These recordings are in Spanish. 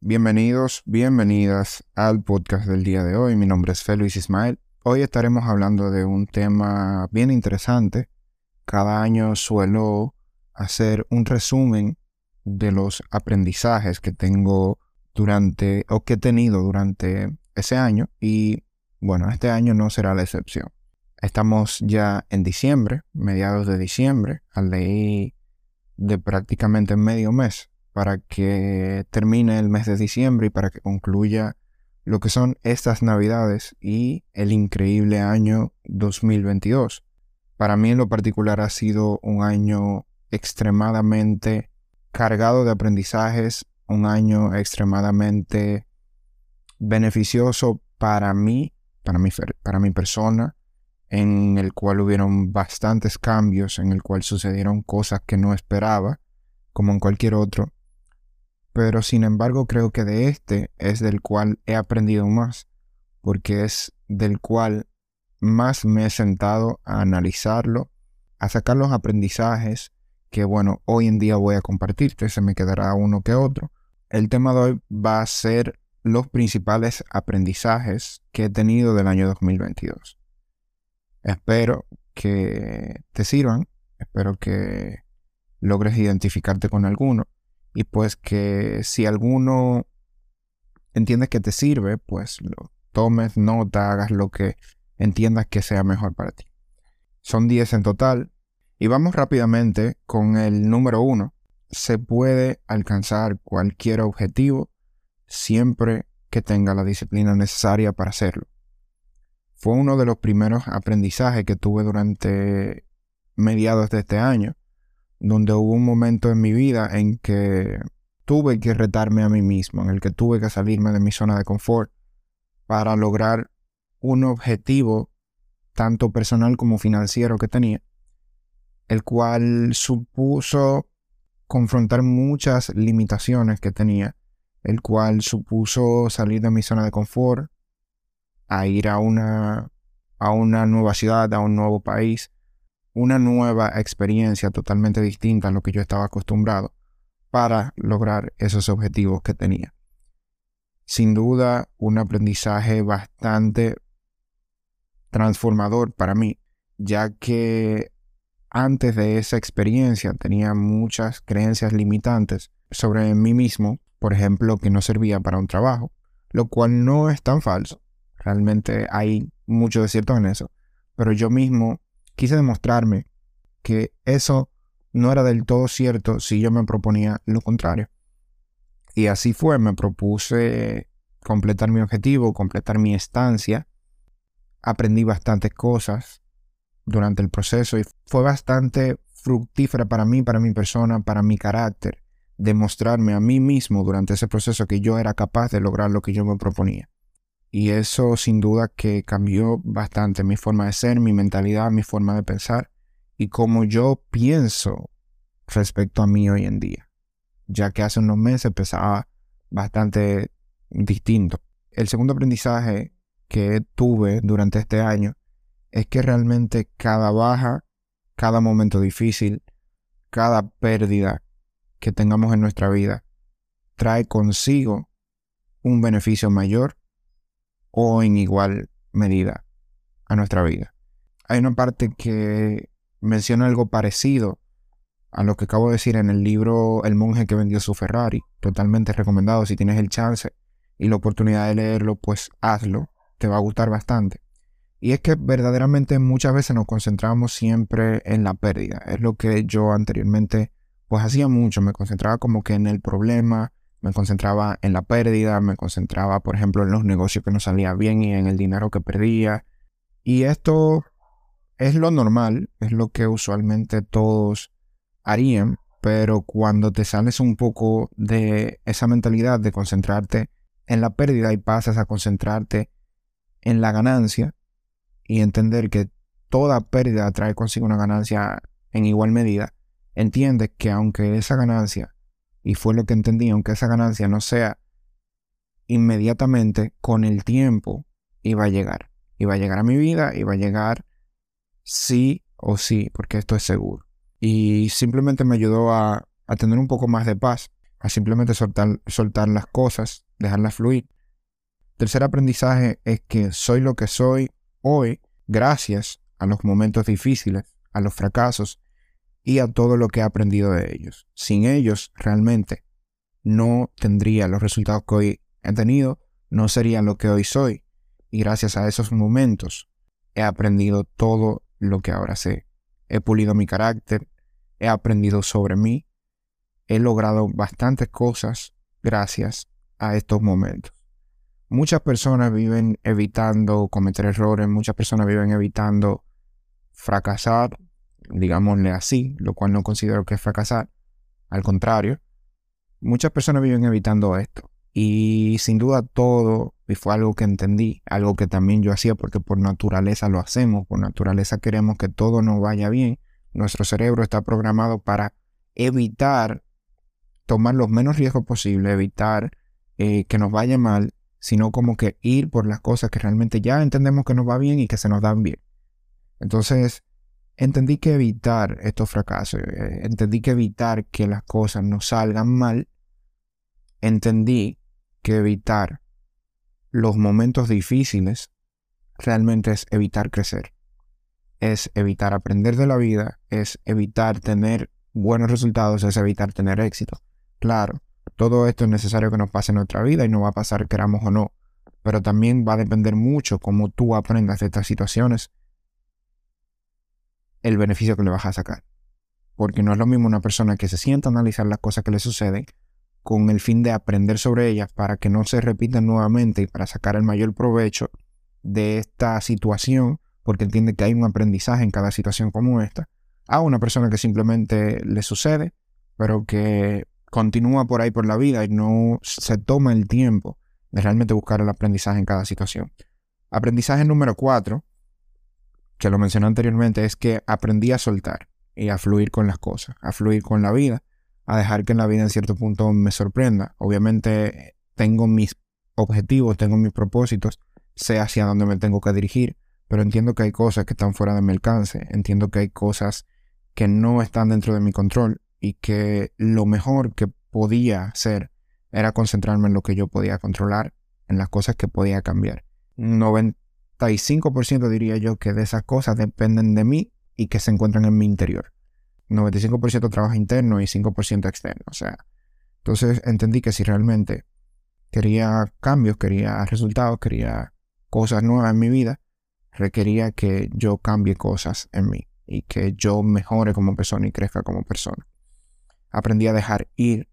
Bienvenidos, bienvenidas al podcast del día de hoy. Mi nombre es Félix Ismael. Hoy estaremos hablando de un tema bien interesante. Cada año suelo hacer un resumen de los aprendizajes que tengo durante o que he tenido durante ese año y bueno, este año no será la excepción. Estamos ya en diciembre, mediados de diciembre, al ley de prácticamente medio mes para que termine el mes de diciembre y para que concluya lo que son estas navidades y el increíble año 2022. Para mí en lo particular ha sido un año extremadamente cargado de aprendizajes, un año extremadamente beneficioso para mí, para mi, para mi persona, en el cual hubieron bastantes cambios, en el cual sucedieron cosas que no esperaba, como en cualquier otro, pero sin embargo creo que de este es del cual he aprendido más, porque es del cual más me he sentado a analizarlo, a sacar los aprendizajes que bueno, hoy en día voy a compartirte, se me quedará uno que otro. El tema de hoy va a ser los principales aprendizajes que he tenido del año 2022. Espero que te sirvan, espero que logres identificarte con alguno y pues que si alguno entiendes que te sirve, pues lo tomes nota, hagas lo que entiendas que sea mejor para ti. Son 10 en total y vamos rápidamente con el número 1. Se puede alcanzar cualquier objetivo siempre que tenga la disciplina necesaria para hacerlo. Fue uno de los primeros aprendizajes que tuve durante mediados de este año donde hubo un momento en mi vida en que tuve que retarme a mí mismo, en el que tuve que salirme de mi zona de confort para lograr un objetivo tanto personal como financiero que tenía, el cual supuso confrontar muchas limitaciones que tenía, el cual supuso salir de mi zona de confort, a ir a una, a una nueva ciudad, a un nuevo país, una nueva experiencia totalmente distinta a lo que yo estaba acostumbrado para lograr esos objetivos que tenía. Sin duda, un aprendizaje bastante transformador para mí, ya que antes de esa experiencia tenía muchas creencias limitantes sobre mí mismo, por ejemplo, que no servía para un trabajo, lo cual no es tan falso. Realmente hay mucho de cierto en eso, pero yo mismo quise demostrarme que eso no era del todo cierto si yo me proponía lo contrario. Y así fue, me propuse completar mi objetivo, completar mi estancia. Aprendí bastantes cosas durante el proceso y fue bastante fructífera para mí, para mi persona, para mi carácter, demostrarme a mí mismo durante ese proceso que yo era capaz de lograr lo que yo me proponía. Y eso sin duda que cambió bastante mi forma de ser, mi mentalidad, mi forma de pensar y cómo yo pienso respecto a mí hoy en día. Ya que hace unos meses pensaba bastante distinto. El segundo aprendizaje que tuve durante este año es que realmente cada baja, cada momento difícil, cada pérdida que tengamos en nuestra vida trae consigo un beneficio mayor o en igual medida a nuestra vida. Hay una parte que menciona algo parecido a lo que acabo de decir en el libro El monje que vendió su Ferrari. Totalmente recomendado. Si tienes el chance y la oportunidad de leerlo, pues hazlo. Te va a gustar bastante. Y es que verdaderamente muchas veces nos concentramos siempre en la pérdida. Es lo que yo anteriormente pues hacía mucho. Me concentraba como que en el problema, me concentraba en la pérdida, me concentraba, por ejemplo, en los negocios que no salían bien y en el dinero que perdía. Y esto es lo normal, es lo que usualmente todos harían, pero cuando te sales un poco de esa mentalidad de concentrarte en la pérdida y pasas a concentrarte en la ganancia y entender que toda pérdida trae consigo una ganancia en igual medida, entiendes que aunque esa ganancia y fue lo que entendí, aunque esa ganancia no sea inmediatamente, con el tiempo iba a llegar. Iba a llegar a mi vida, iba a llegar sí o sí, porque esto es seguro. Y simplemente me ayudó a, a tener un poco más de paz. a simplemente soltar, soltar las cosas, dejarlas fluir. Tercer aprendizaje es que soy lo que soy hoy gracias a los momentos difíciles, a los fracasos y a todo lo que he aprendido de ellos. Sin ellos, realmente, no tendría los resultados que hoy he tenido, no sería lo que hoy soy. Y gracias a esos momentos he aprendido todo lo que ahora sé. He pulido mi carácter, he aprendido sobre mí, he logrado bastantes cosas gracias a estos momentos. Muchas personas viven evitando cometer errores, muchas personas viven evitando fracasar, digámosle así, lo cual no considero que es fracasar. Al contrario, muchas personas viven evitando esto. Y sin duda todo, y fue algo que entendí, algo que también yo hacía porque por naturaleza lo hacemos, por naturaleza queremos que todo nos vaya bien. Nuestro cerebro está programado para evitar tomar los menos riesgos posible, evitar eh, que nos vaya mal, sino como que ir por las cosas que realmente ya entendemos que nos va bien y que se nos dan bien. Entonces, entendí que evitar estos fracasos, eh, entendí que evitar que las cosas nos salgan mal, entendí que evitar los momentos difíciles realmente es evitar crecer, es evitar aprender de la vida, es evitar tener buenos resultados, es evitar tener éxito. Claro, todo esto es necesario que nos pase en nuestra vida y no va a pasar queramos o no, pero también va a depender mucho cómo tú aprendas de estas situaciones el beneficio que le vas a sacar. Porque no es lo mismo una persona que se sienta a analizar las cosas que le suceden con el fin de aprender sobre ellas para que no se repitan nuevamente y para sacar el mayor provecho de esta situación, porque entiende que hay un aprendizaje en cada situación como esta, a una persona que simplemente le sucede, pero que continúa por ahí por la vida y no se toma el tiempo de realmente buscar el aprendizaje en cada situación. Aprendizaje número cuatro, que lo mencioné anteriormente, es que aprendí a soltar y a fluir con las cosas, a fluir con la vida, a dejar que la vida en cierto punto me sorprenda. Obviamente tengo mis objetivos, tengo mis propósitos, sé hacia dónde me tengo que dirigir, pero entiendo que hay cosas que están fuera de mi alcance, entiendo que hay cosas que no están dentro de mi control y que lo mejor que podía hacer era concentrarme en lo que yo podía controlar, en las cosas que podía cambiar. 95% diría yo que de esas cosas dependen de mí y que se encuentran en mi interior. 95% trabajo interno y 5% externo. O sea, entonces entendí que si realmente quería cambios, quería resultados, quería cosas nuevas en mi vida, requería que yo cambie cosas en mí y que yo mejore como persona y crezca como persona. Aprendí a dejar ir,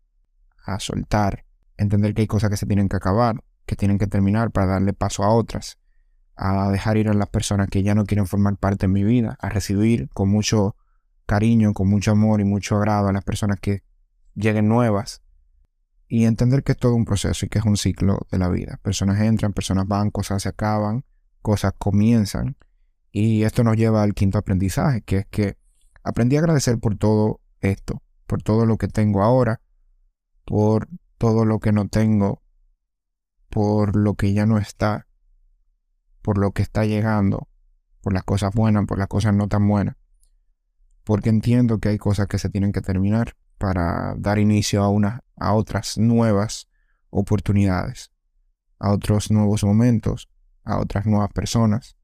a soltar, entender que hay cosas que se tienen que acabar, que tienen que terminar para darle paso a otras, a dejar ir a las personas que ya no quieren formar parte de mi vida, a recibir con mucho cariño, con mucho amor y mucho agrado a las personas que lleguen nuevas. Y entender que es todo un proceso y que es un ciclo de la vida. Personas entran, personas van, cosas se acaban, cosas comienzan. Y esto nos lleva al quinto aprendizaje, que es que aprendí a agradecer por todo esto, por todo lo que tengo ahora, por todo lo que no tengo, por lo que ya no está por lo que está llegando, por las cosas buenas, por las cosas no tan buenas. Porque entiendo que hay cosas que se tienen que terminar para dar inicio a, una, a otras nuevas oportunidades, a otros nuevos momentos, a otras nuevas personas.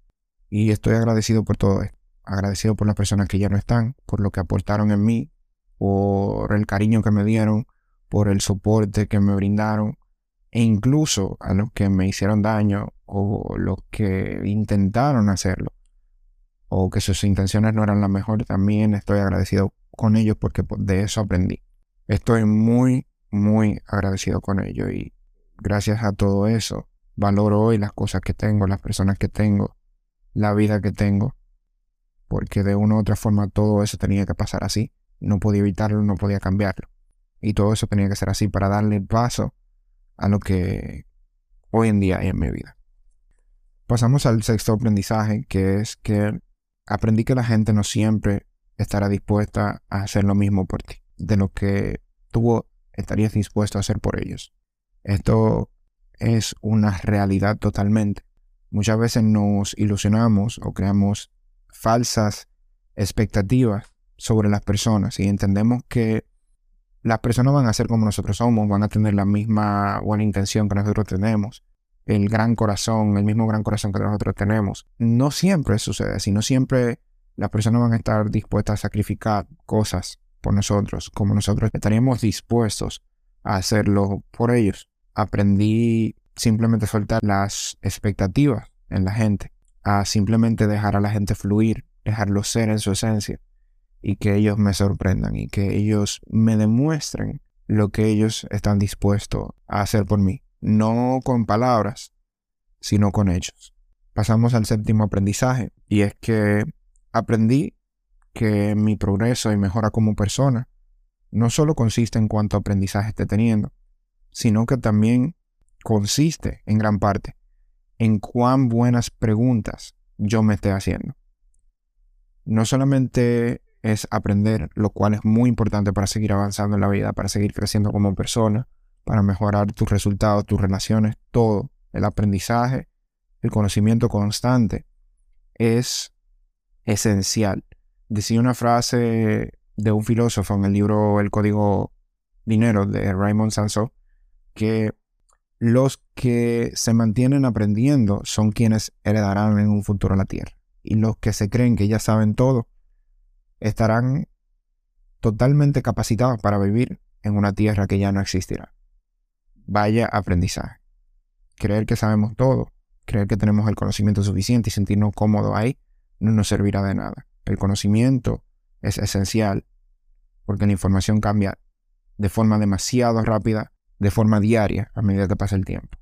Y estoy agradecido por todo esto. Agradecido por las personas que ya no están, por lo que aportaron en mí, por el cariño que me dieron, por el soporte que me brindaron, e incluso a los que me hicieron daño o los que intentaron hacerlo o que sus intenciones no eran las mejores, también estoy agradecido con ellos porque de eso aprendí. Estoy muy, muy agradecido con ellos y gracias a todo eso valoro hoy las cosas que tengo, las personas que tengo, la vida que tengo, porque de una u otra forma todo eso tenía que pasar así. No podía evitarlo, no podía cambiarlo. Y todo eso tenía que ser así para darle paso a lo que hoy en día hay en mi vida. Pasamos al sexto aprendizaje, que es que aprendí que la gente no siempre estará dispuesta a hacer lo mismo por ti, de lo que tú estarías dispuesto a hacer por ellos. Esto es una realidad totalmente. Muchas veces nos ilusionamos o creamos falsas expectativas sobre las personas y entendemos que las personas van a ser como nosotros somos, van a tener la misma buena intención que nosotros tenemos, el gran corazón, el mismo gran corazón que nosotros tenemos. No siempre sucede así, no siempre las personas van a estar dispuestas a sacrificar cosas por nosotros, como nosotros estaríamos dispuestos a hacerlo por ellos. Aprendí simplemente a soltar las expectativas en la gente, a simplemente dejar a la gente fluir, dejarlo ser en su esencia y que ellos me sorprendan y que ellos me demuestren lo que ellos están dispuestos a hacer por mí. No con palabras, sino con hechos. Pasamos al séptimo aprendizaje y es que aprendí que mi progreso y mejora como persona no solo consiste en cuánto aprendizaje esté teniendo, sino que también consiste en gran parte en cuán buenas preguntas yo me esté haciendo. No solamente es aprender, lo cual es muy importante para seguir avanzando en la vida, para seguir creciendo como persona, para mejorar tus resultados, tus relaciones, todo. El aprendizaje, el conocimiento constante es esencial. Decía una frase de un filósofo en el libro El Código Dinero de Raymond Sansó que los que se mantienen aprendiendo son quienes heredarán en un futuro la tierra. Y los que se creen que ya saben todo estarán totalmente capacitados para vivir en una tierra que ya no existirá. Vaya aprendizaje. Creer que sabemos todo, creer que tenemos el conocimiento suficiente y sentirnos cómodos ahí, no nos servirá de nada. El conocimiento es esencial porque la información cambia de forma demasiado rápida, de forma diaria, a medida que pasa el tiempo.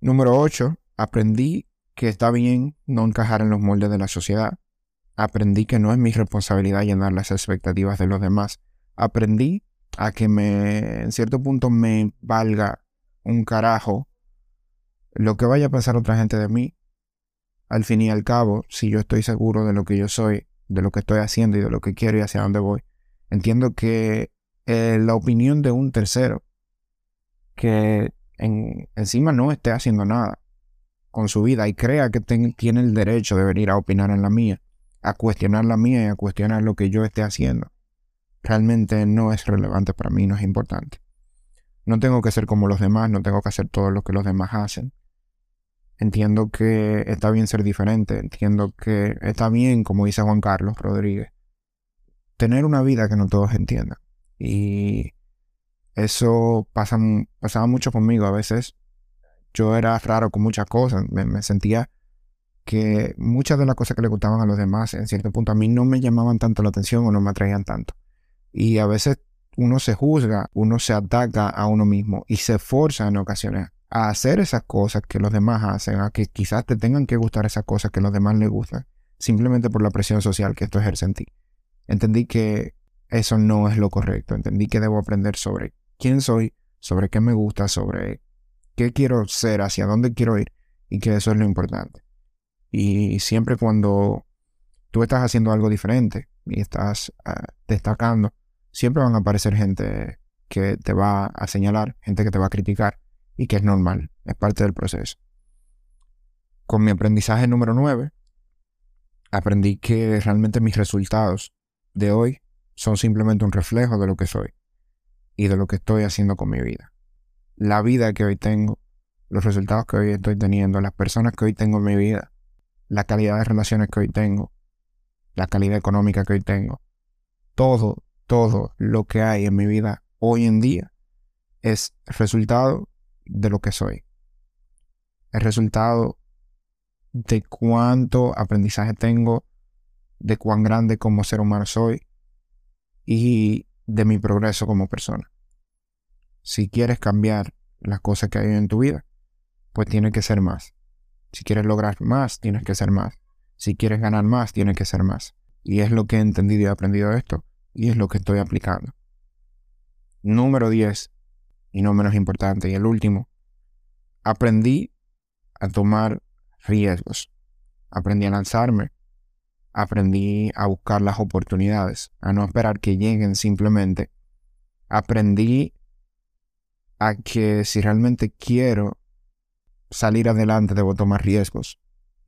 Número 8. Aprendí que está bien no encajar en los moldes de la sociedad, Aprendí que no es mi responsabilidad llenar las expectativas de los demás. Aprendí a que me, en cierto punto, me valga un carajo lo que vaya a pensar otra gente de mí. Al fin y al cabo, si yo estoy seguro de lo que yo soy, de lo que estoy haciendo y de lo que quiero y hacia dónde voy, entiendo que eh, la opinión de un tercero que encima no esté haciendo nada con su vida y crea que tiene el derecho de venir a opinar en la mía, a cuestionar la mía y a cuestionar lo que yo esté haciendo, realmente no es relevante para mí, no es importante. No tengo que ser como los demás, no tengo que hacer todo lo que los demás hacen. Entiendo que está bien ser diferente, entiendo que está bien, como dice Juan Carlos Rodríguez, tener una vida que no todos entiendan. Y eso pasa, pasaba mucho conmigo. A veces yo era raro con muchas cosas, me sentía que muchas de las cosas que le gustaban a los demás, en cierto punto, a mí no me llamaban tanto la atención o no me atraían tanto. Y a veces uno se juzga, uno se ataca a uno mismo y se forza en ocasiones a hacer esas cosas que los demás hacen, a que quizás te tengan que gustar esas cosas que los demás les gustan, simplemente por la presión social que esto ejerce en ti. Entendí que eso no es lo correcto, entendí que debo aprender sobre quién soy, sobre qué me gusta, sobre qué quiero ser, hacia dónde quiero ir y que eso es lo importante. Y siempre cuando tú estás haciendo algo diferente y estás ah, destacando, siempre van a aparecer gente que te va a señalar, gente que te va a criticar y que es normal, es parte del proceso. Con mi aprendizaje número 9, aprendí que realmente mis resultados de hoy son simplemente un reflejo de lo que soy y de lo que estoy haciendo con mi vida. La vida que hoy tengo, los resultados que hoy estoy teniendo, las personas que hoy tengo en mi vida, la calidad de relaciones que hoy tengo, la calidad económica que hoy tengo, todo, todo lo que hay en mi vida hoy en día es resultado de lo que soy. Es resultado de cuánto aprendizaje tengo, de cuán grande como ser humano soy y de mi progreso como persona. Si quieres cambiar las cosas que hay en tu vida, pues tiene que ser más. Si quieres lograr más, tienes que ser más. Si quieres ganar más, tienes que ser más. Y es lo que he entendido y aprendido esto. Y es lo que estoy aplicando. Número 10, y no menos importante, y el último, aprendí a tomar riesgos. Aprendí a lanzarme. Aprendí a buscar las oportunidades, a no esperar que lleguen simplemente. Aprendí a que si realmente quiero salir adelante debo tomar riesgos.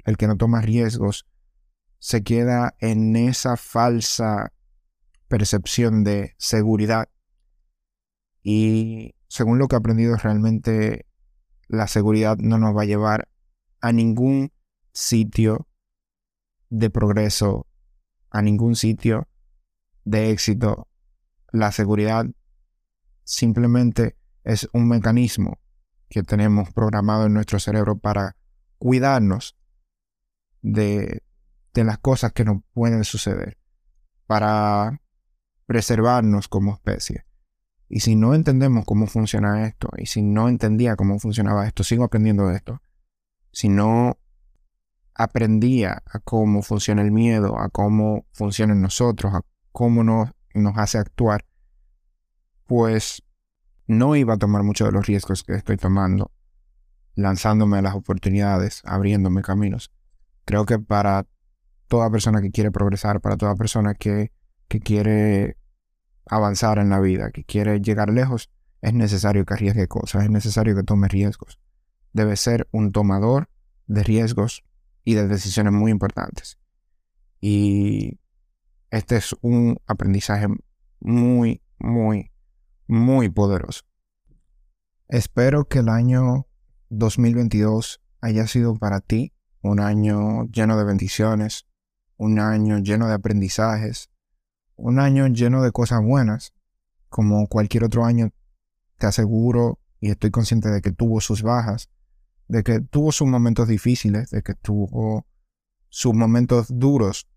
El que no toma riesgos se queda en esa falsa percepción de seguridad Y según lo que he aprendido, realmente la seguridad no nos va a llevar a ningún sitio de progreso, a ningún sitio de éxito. La seguridad simplemente es un mecanismo que tenemos programado en nuestro cerebro para cuidarnos de, de las cosas que nos pueden suceder, para preservarnos como especie. Y si no entendemos cómo funciona esto, y si no entendía cómo funcionaba esto, sigo aprendiendo esto. Si no aprendía a cómo funciona el miedo, a cómo funciona en nosotros, a cómo nos, nos hace actuar, pues no iba a tomar muchos de los riesgos que estoy tomando, lanzándome a las oportunidades, abriéndome caminos. Creo que para toda persona que quiere progresar, para toda persona que, que quiere avanzar en la vida, que quiere llegar lejos, es necesario que arriesgue cosas, es necesario que tome riesgos. Debe ser un tomador de riesgos y de decisiones muy importantes. Y este es un aprendizaje muy, muy, muy poderoso. Espero que el año 2022 haya sido para ti un año lleno de bendiciones, un año lleno de aprendizajes, un año lleno de cosas buenas, como cualquier otro año, te aseguro y estoy consciente de que tuvo sus bajas, de que tuvo sus momentos difíciles, de que tuvo sus momentos duros,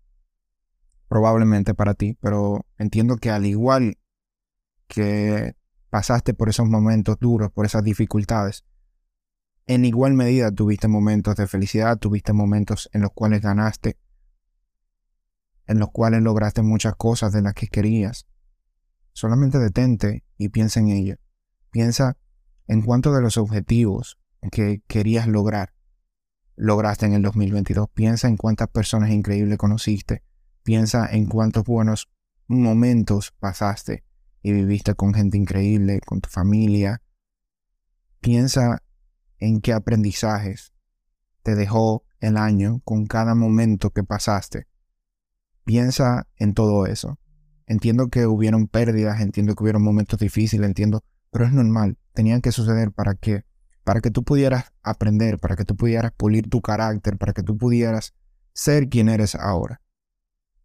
probablemente para ti, pero entiendo que al igual que pasaste por esos momentos duros, por esas dificultades, en igual medida tuviste momentos de felicidad, tuviste momentos en los cuales ganaste, en los cuales lograste muchas cosas de las que querías. Solamente detente y piensa en ello. Piensa en cuántos de los objetivos que querías lograr lograste en el 2022. Piensa en cuántas personas increíbles conociste. Piensa en cuántos buenos momentos pasaste y viviste con gente increíble, con tu familia. Piensa en qué aprendizajes te dejó el año con cada momento que pasaste Piensa en todo eso. Entiendo que hubieron pérdidas, entiendo que hubieron momentos difíciles, entiendo, pero es normal. Tenían que suceder para que, para que tú pudieras aprender, para que tú pudieras pulir tu carácter, para que tú pudieras ser quien eres ahora.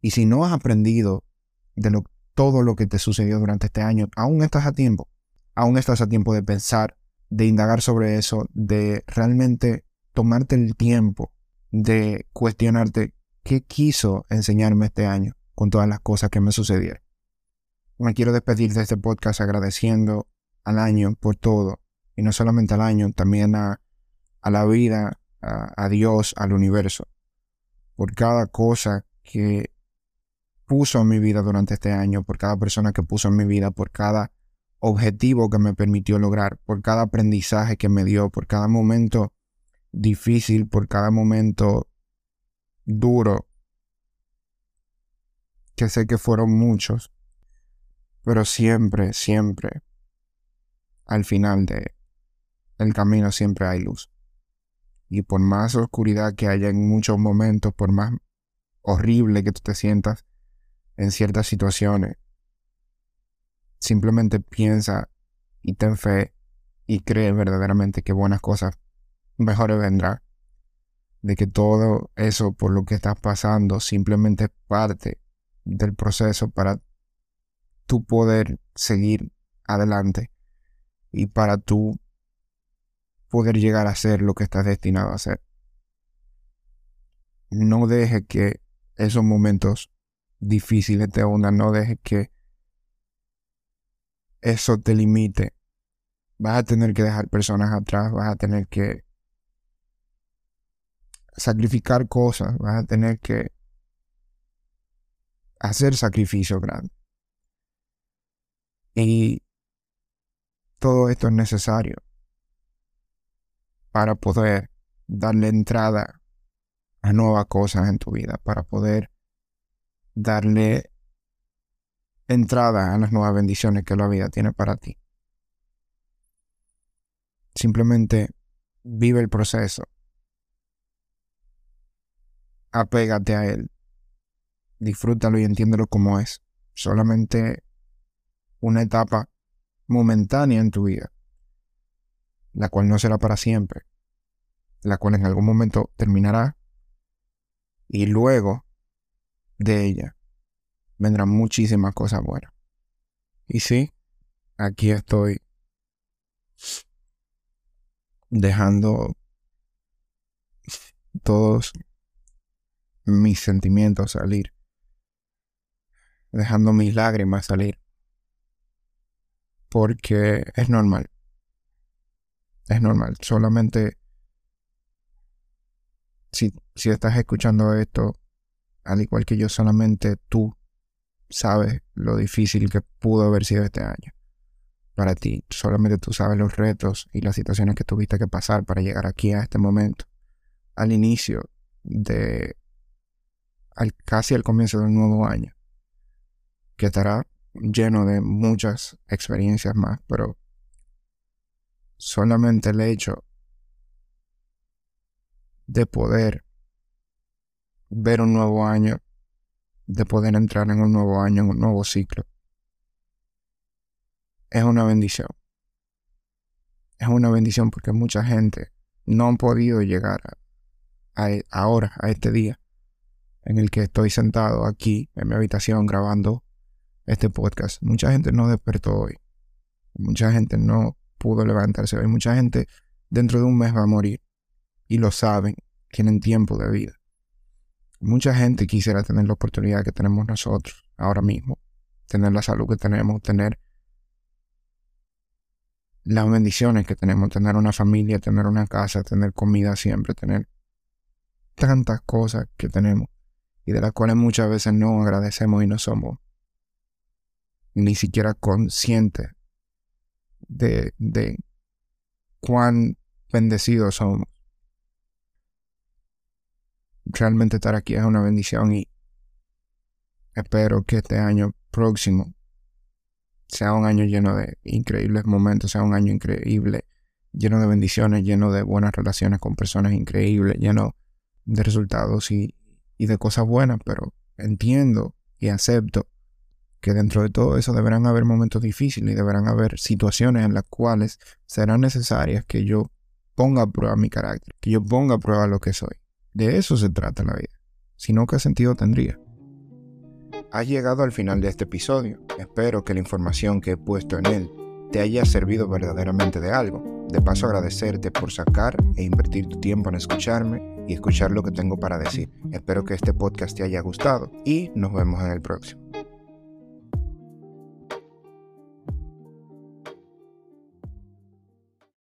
Y si no has aprendido de todo lo que te sucedió durante este año, aún estás a tiempo. Aún estás a tiempo de pensar, de indagar sobre eso, de realmente tomarte el tiempo de cuestionarte ¿Qué quiso enseñarme este año con todas las cosas que me sucedieron? Me quiero despedir de este podcast agradeciendo al año por todo, y no solamente al año, también a, la vida, a, a Dios, al universo, por cada cosa que puso en mi vida durante este año, por cada persona que puso en mi vida, por cada objetivo que me permitió lograr, por cada aprendizaje que me dio, por cada momento difícil, por cada momento duro, que sé que fueron muchos, pero siempre, siempre, al final de el camino siempre hay luz. Y por más oscuridad que haya en muchos momentos, por más horrible que tú te sientas en ciertas situaciones, simplemente piensa y ten fe y cree verdaderamente que buenas cosas mejores vendrán de que todo eso por lo que estás pasando simplemente es parte del proceso para tú poder seguir adelante y para tú poder llegar a ser lo que estás destinado a ser. No dejes que esos momentos difíciles te hundan, no dejes que eso te limite. Vas a tener que dejar personas atrás, vas a tener que sacrificar cosas, vas a tener que hacer sacrificio grande. Y todo esto es necesario para poder darle entrada a nuevas cosas en tu vida, para poder darle entrada a las nuevas bendiciones que la vida tiene para ti. Simplemente vive el proceso apégate a él. Disfrútalo y entiéndelo como es. Solamente una etapa momentánea en tu vida, la cual no será para siempre, la cual en algún momento terminará y luego de ella vendrán muchísimas cosas buenas. Y sí, aquí estoy dejando todos mis sentimientos salir, dejando mis lágrimas salir, porque es normal, es normal, solamente si, si estás escuchando esto, al igual que yo, solamente tú sabes lo difícil que pudo haber sido este año para ti. Solamente tú sabes los retos y las situaciones que tuviste que pasar para llegar aquí a este momento. Al inicio de... Al, casi al comienzo del nuevo año. Que estará lleno de muchas experiencias más, pero solamente el hecho de poder ver un nuevo año, de poder entrar en un nuevo año, en un nuevo ciclo. Es una bendición. Es una bendición porque mucha gente no han podido llegar a, ahora, a este día, en el que estoy sentado aquí en mi habitación grabando este podcast. Mucha gente no despertó hoy. Mucha gente no pudo levantarse hoy. Mucha gente dentro de un mes va a morir y lo saben, tienen tiempo de vida. Mucha gente quisiera tener la oportunidad que tenemos nosotros ahora mismo, tener la salud que tenemos, tener las bendiciones que tenemos, tener una familia, tener una casa, tener comida siempre, tener tantas cosas que tenemos y de las cuales muchas veces no agradecemos y no somos ni siquiera conscientes de, de cuán bendecidos somos. Realmente estar aquí es una bendición y espero que este año próximo sea un año lleno de increíbles momentos, sea un año increíble, lleno de bendiciones, lleno de buenas relaciones con personas increíbles, lleno de resultados y, y de cosas buenas, pero entiendo y acepto que dentro de todo eso deberán haber momentos difíciles y deberán haber situaciones en las cuales serán necesarias que yo ponga a prueba mi carácter, que yo ponga a prueba lo que soy. De eso se trata la vida. Si no, ¿qué sentido tendría? Has llegado al final de este episodio. Espero que la información que he puesto en él te haya servido verdaderamente de algo. De paso agradecerte por sacar e invertir tu tiempo en escucharme y escuchar lo que tengo para decir. Espero que este podcast te haya gustado y nos vemos en el próximo.